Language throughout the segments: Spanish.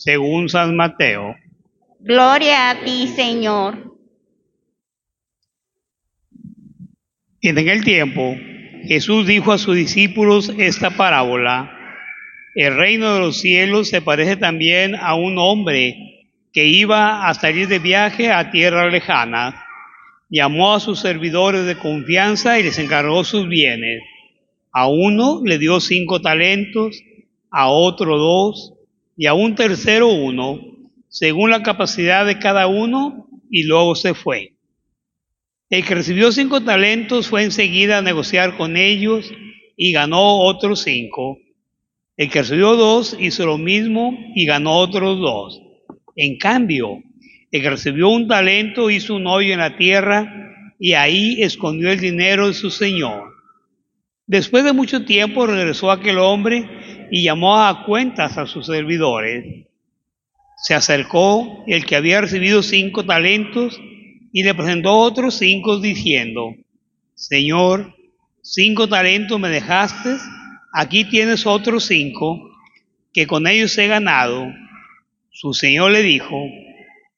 según San Mateo. Gloria a ti, Señor. En aquel tiempo, Jesús dijo a sus discípulos esta parábola. El reino de los cielos se parece también a un hombre que iba a salir de viaje a tierra lejana. Llamó a sus servidores de confianza y les encargó sus bienes. A uno le dio cinco talentos, a otro dos y a un tercero uno, según la capacidad de cada uno, y luego se fue. El que recibió cinco talentos fue enseguida a negociar con ellos y ganó otros cinco. El que recibió dos hizo lo mismo y ganó otros dos. En cambio, el que recibió un talento hizo un hoyo en la tierra y ahí escondió el dinero de su señor. Después de mucho tiempo regresó aquel hombre y llamó a cuentas a sus servidores. Se acercó el que había recibido cinco talentos y le presentó otros cinco diciendo, Señor, cinco talentos me dejaste, aquí tienes otros cinco, que con ellos he ganado. Su Señor le dijo,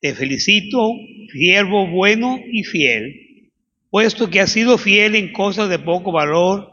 te felicito, siervo bueno y fiel, puesto que has sido fiel en cosas de poco valor,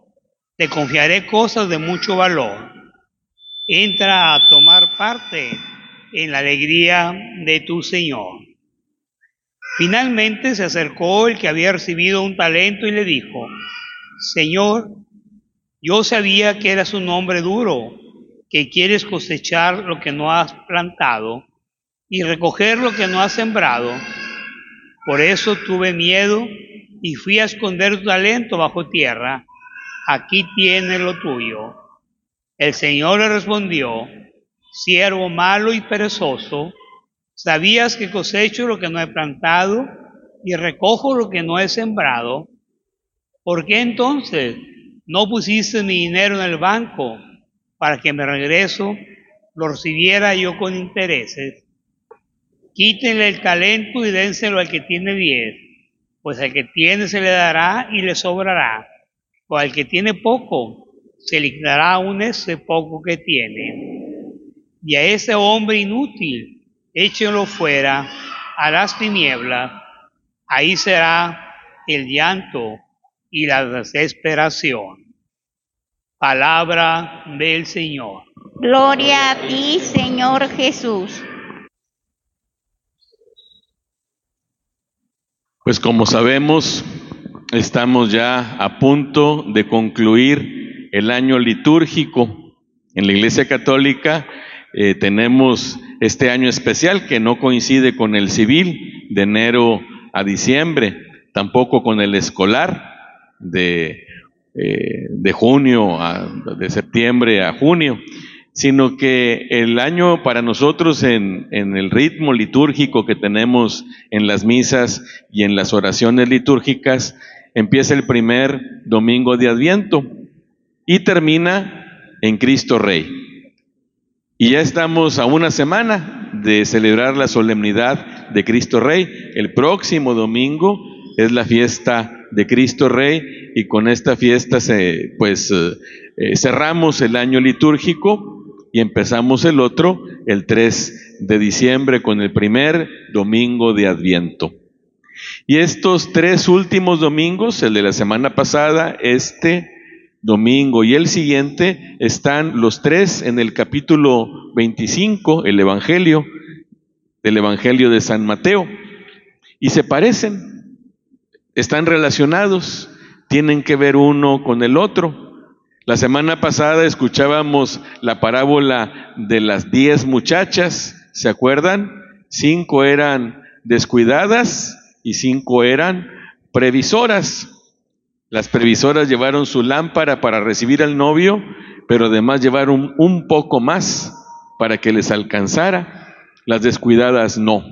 te confiaré cosas de mucho valor. Entra a tomar parte en la alegría de tu Señor. Finalmente se acercó el que había recibido un talento y le dijo, Señor, yo sabía que eras un hombre duro, que quieres cosechar lo que no has plantado y recoger lo que no has sembrado. Por eso tuve miedo y fui a esconder tu talento bajo tierra. Aquí tienes lo tuyo. El Señor le respondió, siervo malo y perezoso, ¿Sabías que cosecho lo que no he plantado y recojo lo que no he sembrado? ¿Por qué entonces no pusiste mi dinero en el banco para que me regreso lo recibiera yo con intereses? Quítenle el talento y dénselo al que tiene diez, pues al que tiene se le dará y le sobrará, o al que tiene poco se le quitará aún ese poco que tiene. Y a ese hombre inútil échenlo fuera a las tinieblas, ahí será el llanto y la desesperación. Palabra del Señor. Gloria a ti, Señor Jesús. Pues como sabemos, estamos ya a punto de concluir el año litúrgico. En la Iglesia Católica eh, tenemos este año especial que no coincide con el civil de enero a diciembre, tampoco con el escolar de, eh, de junio, a, de septiembre a junio, sino que el año para nosotros en, en el ritmo litúrgico que tenemos en las misas y en las oraciones litúrgicas empieza el primer domingo de Adviento y termina en Cristo Rey. Y ya estamos a una semana de celebrar la solemnidad de Cristo Rey. El próximo domingo es la fiesta de Cristo Rey y con esta fiesta se, pues eh, eh, cerramos el año litúrgico y empezamos el otro el 3 de diciembre con el primer domingo de Adviento. Y estos tres últimos domingos, el de la semana pasada, este domingo y el siguiente están los tres en el capítulo 25, el Evangelio, del Evangelio de San Mateo. Y se parecen, están relacionados, tienen que ver uno con el otro. La semana pasada escuchábamos la parábola de las diez muchachas, ¿se acuerdan? Cinco eran descuidadas y cinco eran previsoras. Las previsoras llevaron su lámpara para recibir al novio, pero además llevaron un poco más para que les alcanzara. Las descuidadas no.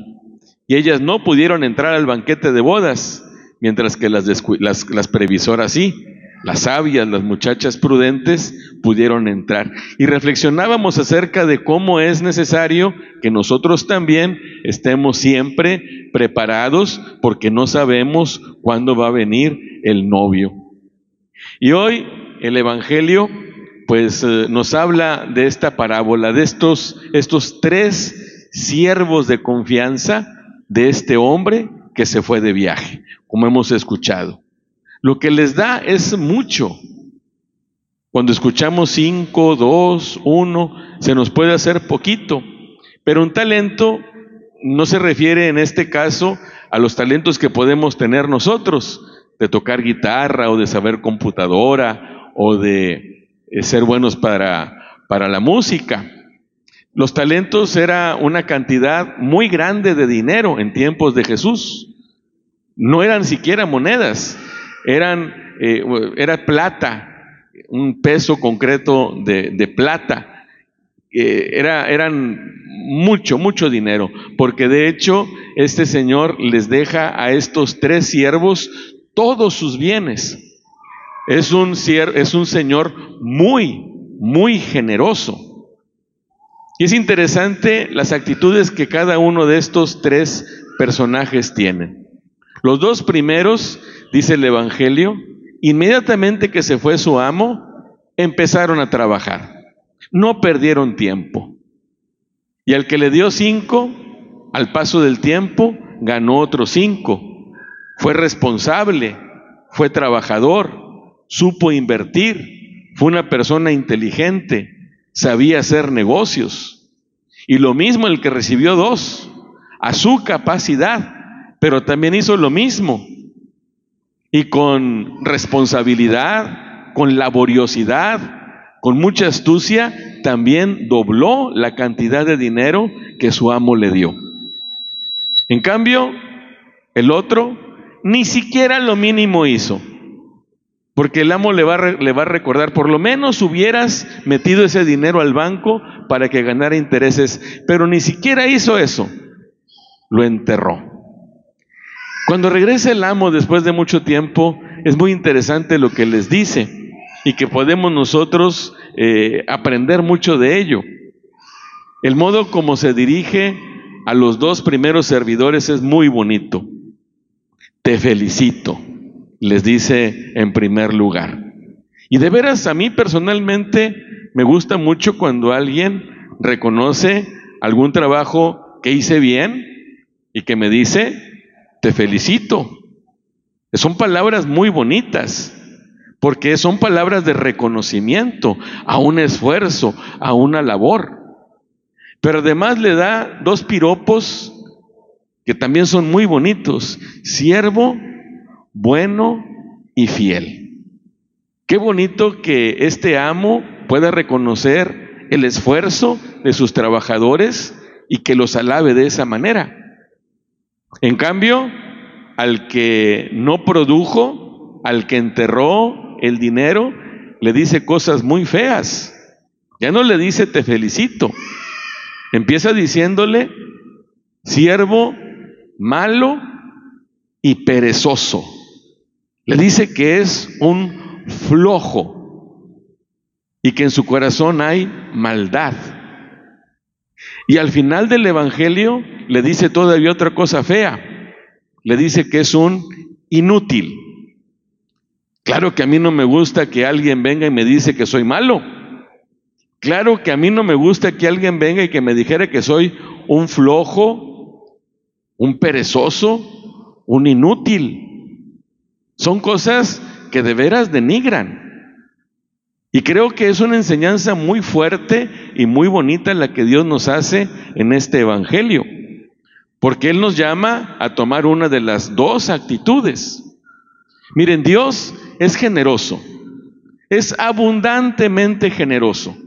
Y ellas no pudieron entrar al banquete de bodas, mientras que las, previsoras sí. Las sabias, las muchachas prudentes pudieron entrar. Y reflexionábamos acerca de cómo es necesario que nosotros también estemos siempre preparados porque no sabemos cuándo va a venir el novio. Y hoy el Evangelio pues eh, nos habla de esta parábola, de estos, estos tres siervos de confianza de este hombre que se fue de viaje, como hemos escuchado. Lo que les da es mucho. Cuando escuchamos cinco, dos, uno, se nos puede hacer poquito, pero un talento no se refiere en este caso a los talentos que podemos tener nosotros, de tocar guitarra o de saber computadora o de eh, ser buenos para, para la música. Los talentos era una cantidad muy grande de dinero en tiempos de Jesús. No eran siquiera monedas, eran, eh, era plata, un peso concreto de, de plata. Eh, era, eran mucho, mucho dinero, porque de hecho este Señor les deja a estos tres siervos todos sus bienes. Es un, es un Señor muy, muy generoso. Y es interesante las actitudes que cada uno de estos tres personajes tienen. Los dos primeros, dice el Evangelio, inmediatamente que se fue su amo, empezaron a trabajar. No perdieron tiempo. Y al que le dio cinco, al paso del tiempo, ganó otros cinco. Fue responsable, fue trabajador, supo invertir, fue una persona inteligente, sabía hacer negocios. Y lo mismo el que recibió dos, a su capacidad, pero también hizo lo mismo. Y con responsabilidad, con laboriosidad, con mucha astucia, también dobló la cantidad de dinero que su amo le dio. En cambio, el otro ni siquiera lo mínimo hizo. Porque el amo le va, a, le va a recordar, por lo menos hubieras metido ese dinero al banco para que ganara intereses, pero ni siquiera hizo eso, lo enterró. Cuando regresa el amo después de mucho tiempo, es muy interesante lo que les dice y que podemos nosotros eh, aprender mucho de ello. El modo como se dirige a los dos primeros servidores es muy bonito. Te felicito les dice en primer lugar. Y de veras, a mí personalmente me gusta mucho cuando alguien reconoce algún trabajo que hice bien y que me dice, te felicito. Son palabras muy bonitas, porque son palabras de reconocimiento a un esfuerzo, a una labor. Pero además le da dos piropos que también son muy bonitos. Siervo bueno y fiel. Qué bonito que este amo pueda reconocer el esfuerzo de sus trabajadores y que los alabe de esa manera. En cambio, al que no produjo, al que enterró el dinero, le dice cosas muy feas. Ya no le dice te felicito. Empieza diciéndole siervo malo y perezoso. Le dice que es un flojo y que en su corazón hay maldad. Y al final del Evangelio le dice todavía otra cosa fea. Le dice que es un inútil. Claro que a mí no me gusta que alguien venga y me dice que soy malo. Claro que a mí no me gusta que alguien venga y que me dijera que soy un flojo, un perezoso, un inútil. Son cosas que de veras denigran. Y creo que es una enseñanza muy fuerte y muy bonita la que Dios nos hace en este Evangelio. porque Él nos llama a tomar una de las dos actitudes. Miren, Dios es generoso, es abundantemente generoso.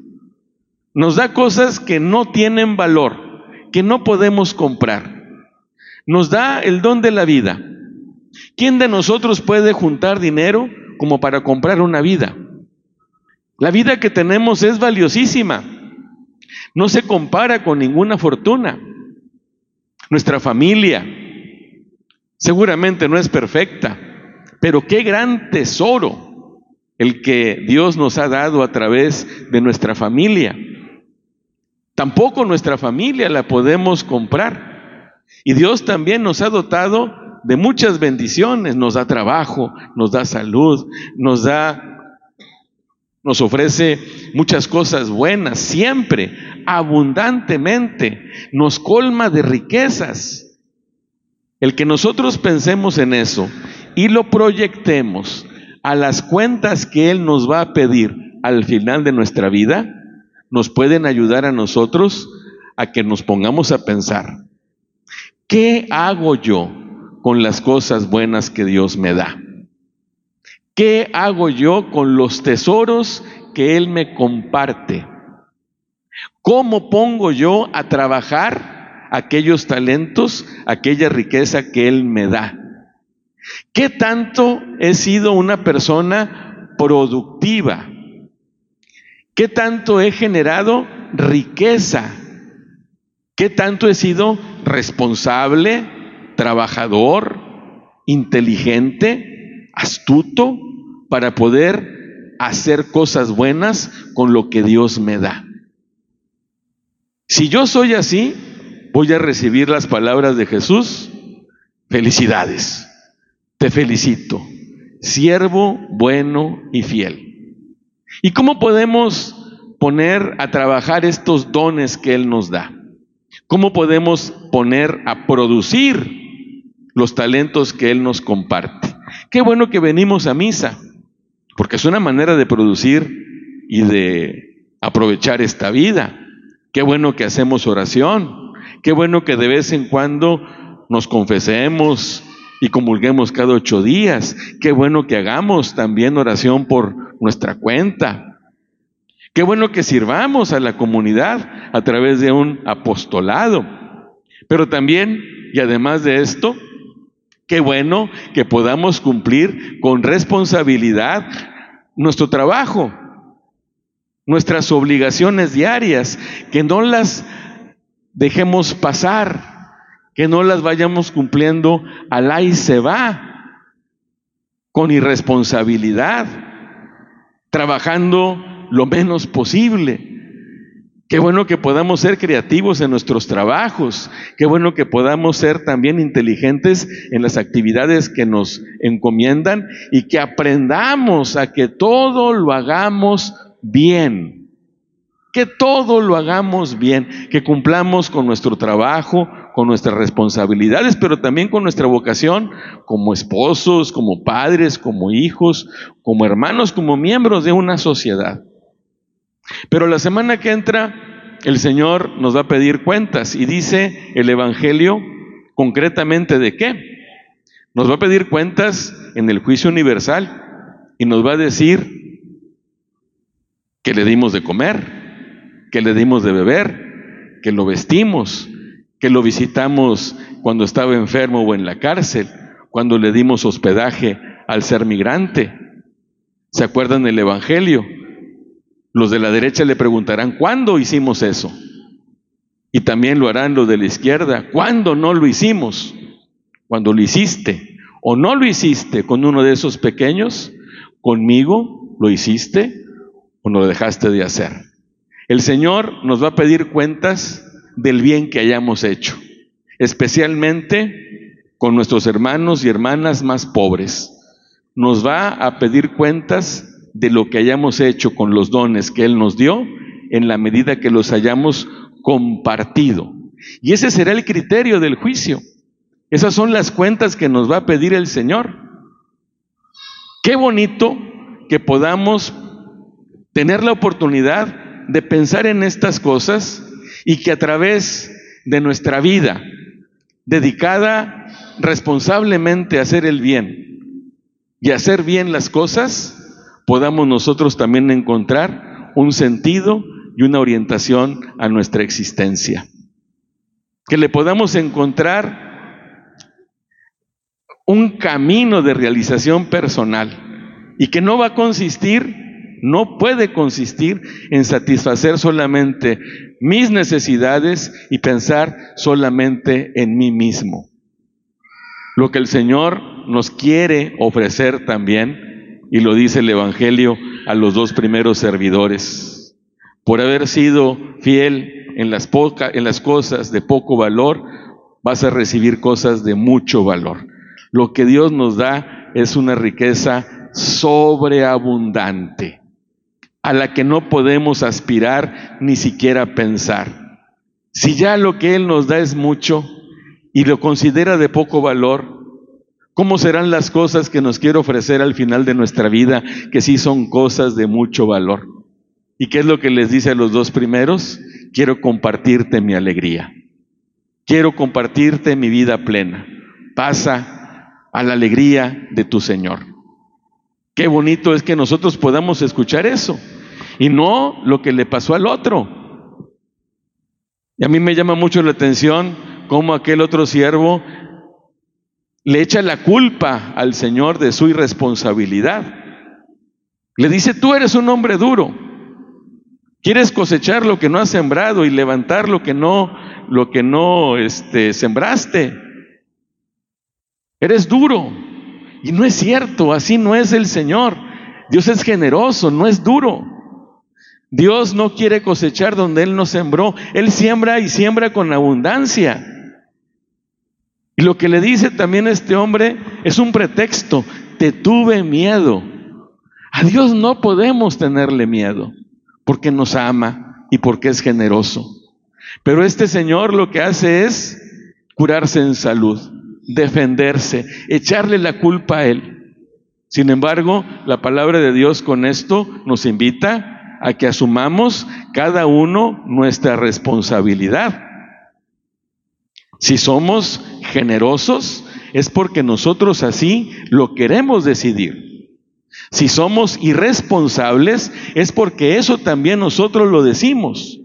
Nos da cosas que no tienen valor, que no podemos comprar. Nos da el don de la vida. ¿Quién de nosotros puede juntar dinero como para comprar una vida? La vida que tenemos es valiosísima. No se compara con ninguna fortuna. Nuestra familia seguramente no es perfecta, pero qué gran tesoro el que Dios nos ha dado a través de nuestra familia. Tampoco nuestra familia la podemos comprar. Y Dios también nos ha dotado de muchas bendiciones, nos da trabajo, nos da salud, nos da nos ofrece muchas cosas buenas, siempre, abundantemente, nos colma de riquezas. El que nosotros pensemos en eso y lo proyectemos a las cuentas que Él nos va a pedir al final de nuestra vida, nos pueden ayudar a nosotros a que nos pongamos a pensar, ¿qué hago yo con las cosas buenas que Dios me da? ¿Qué hago yo con los tesoros que Él me comparte? ¿Cómo pongo yo a trabajar aquellos talentos, aquella riqueza que Él me da? ¿Qué tanto he sido una persona productiva? ¿Qué tanto he generado riqueza? ¿Qué tanto he sido responsable, trabajador, inteligente? Astuto para poder hacer cosas buenas con lo que Dios me da. Si yo soy así, voy a recibir las palabras de Jesús. Felicidades, te felicito, siervo bueno y fiel. ¿Y cómo podemos poner a trabajar estos dones que Él nos da? ¿Cómo podemos poner a producir los talentos que Él nos comparte? Qué bueno que venimos a misa, porque es una manera de producir y de aprovechar esta vida. Qué bueno que hacemos oración. Qué bueno que de vez en cuando nos confesemos y comulguemos cada ocho días. Qué bueno que hagamos también oración por nuestra cuenta. Qué bueno que sirvamos a la comunidad a través de un apostolado. Pero también, y además de esto, Qué bueno que podamos cumplir con responsabilidad nuestro trabajo, nuestras obligaciones diarias, que no las dejemos pasar, que no las vayamos cumpliendo al y se va, con irresponsabilidad, trabajando lo menos posible. Qué bueno que podamos ser creativos en nuestros trabajos. Qué bueno que podamos ser también inteligentes en las actividades que nos encomiendan y que aprendamos a que todo lo hagamos bien. Que todo lo hagamos bien, que cumplamos con nuestro trabajo, con nuestras responsabilidades, pero también con nuestra vocación como esposos, como padres, como hijos, como hermanos, como miembros de una sociedad. Pero la semana que entra, el Señor nos va a pedir cuentas y dice el Evangelio concretamente de qué. Nos va a pedir cuentas en el juicio universal y nos va a decir que le dimos de comer, que le dimos de beber, que lo vestimos, que lo visitamos cuando estaba enfermo o en la cárcel, cuando le dimos hospedaje al ser migrante. ¿Se acuerdan del Evangelio? Los de la derecha le preguntarán, ¿cuándo hicimos eso? Y también lo harán los de la izquierda, ¿cuándo no lo hicimos? Cuando lo hiciste o no lo hiciste con uno de esos pequeños, conmigo lo hiciste o no lo dejaste de hacer. El Señor nos va a pedir cuentas del bien que hayamos hecho, especialmente con nuestros hermanos y hermanas más pobres. Nos va a pedir cuentas de lo que hayamos hecho con los dones que Él nos dio en la medida que los hayamos compartido. Y ese será el criterio del juicio. Esas son las cuentas que nos va a pedir el Señor. Qué bonito que podamos tener la oportunidad de pensar en estas cosas y que a través de nuestra vida dedicada responsablemente a hacer el bien y hacer bien las cosas, podamos nosotros también encontrar un sentido y una orientación a nuestra existencia. Que le podamos encontrar un camino de realización personal y que no va a consistir, no puede consistir en satisfacer solamente mis necesidades y pensar solamente en mí mismo. Lo que el Señor nos quiere ofrecer también, y lo dice el Evangelio a los dos primeros servidores, por haber sido fiel en las, cosas de poco valor, vas a recibir cosas de mucho valor. Lo que Dios nos da es una riqueza sobreabundante, a la que no podemos aspirar ni siquiera pensar. Si ya lo que Él nos da es mucho, y lo considera de poco valor, ¿cómo serán las cosas que nos quiere ofrecer al final de nuestra vida, que sí son cosas de mucho valor? ¿Y qué es lo que les dice a los dos primeros? Quiero compartirte mi alegría. Quiero compartirte mi vida plena. Pasa a la alegría de tu Señor. Qué bonito es que nosotros podamos escuchar eso y no lo que le pasó al otro. Y a mí me llama mucho la atención como aquel otro siervo le echa la culpa al Señor de su irresponsabilidad. Le dice, tú eres un hombre duro. Quieres cosechar lo que no has sembrado y levantar lo que no, lo que no este, sembraste. Eres duro. Y no es cierto, así no es el Señor. Dios es generoso, no es duro. Dios no quiere cosechar donde Él no sembró. Él siembra y siembra con abundancia. Y lo que le dice también este hombre es un pretexto. Te tuve miedo. A Dios no podemos tenerle miedo porque nos ama y porque es generoso. Pero este Señor lo que hace es curarse en salud, defenderse, echarle la culpa a Él. Sin embargo, la palabra de Dios con esto nos invita a que asumamos cada uno nuestra responsabilidad. Si somos generosos, es porque nosotros así lo queremos decidir. Si somos irresponsables, es porque eso también nosotros lo decimos.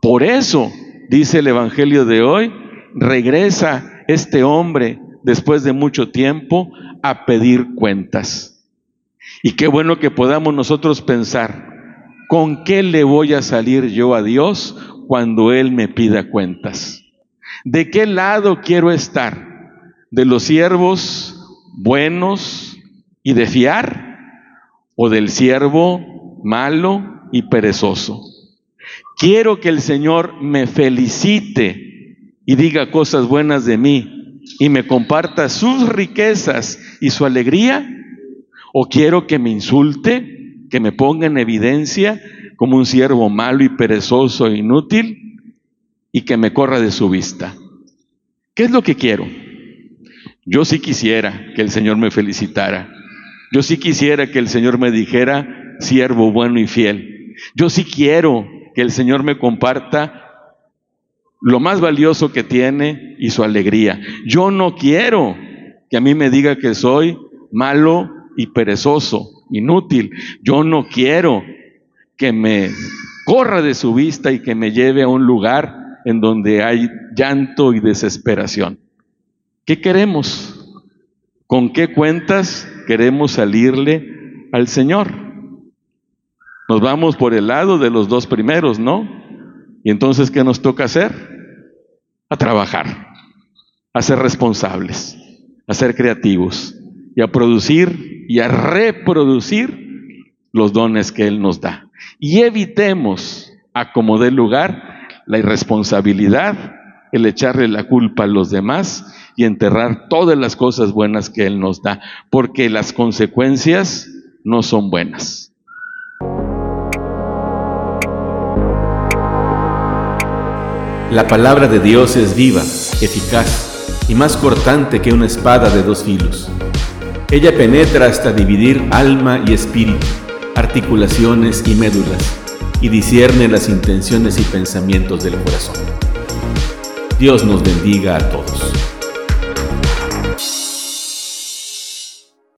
Por eso, dice el Evangelio de hoy, regresa este hombre después de mucho tiempo a pedir cuentas. Y qué bueno que podamos nosotros pensar, ¿con qué le voy a salir yo a Dios cuando Él me pida cuentas? ¿De qué lado quiero estar? ¿De los siervos buenos y de fiar? ¿O del siervo malo y perezoso? Quiero que el Señor me felicite y diga cosas buenas de mí y me comparta sus riquezas y su alegría. ¿O quiero que me insulte, que me ponga en evidencia como un siervo malo y perezoso e inútil? Y que me corra de su vista. ¿Qué es lo que quiero? Yo sí quisiera que el Señor me felicitara. Yo sí quisiera que el Señor me dijera, siervo bueno y fiel. Yo sí quiero que el Señor me comparta lo más valioso que tiene y su alegría. Yo no quiero que a mí me diga que soy malo y perezoso, inútil. Yo no quiero que me corra de su vista y que me lleve a un lugar en donde hay llanto y desesperación. ¿Qué queremos? ¿Con qué cuentas queremos salirle al Señor? Nos vamos por el lado de los dos primeros, ¿no? Y entonces, ¿qué nos toca hacer? A trabajar, a ser responsables, a ser creativos y a producir y a reproducir los dones que Él nos da. Y evitemos a como dé lugar la irresponsabilidad, el echarle la culpa a los demás y enterrar todas las cosas buenas que Él nos da, porque las consecuencias no son buenas. La palabra de Dios es viva, eficaz y más cortante que una espada de dos filos. Ella penetra hasta dividir alma y espíritu, articulaciones y médulas y discierne las intenciones y pensamientos del corazón. Dios nos bendiga a todos.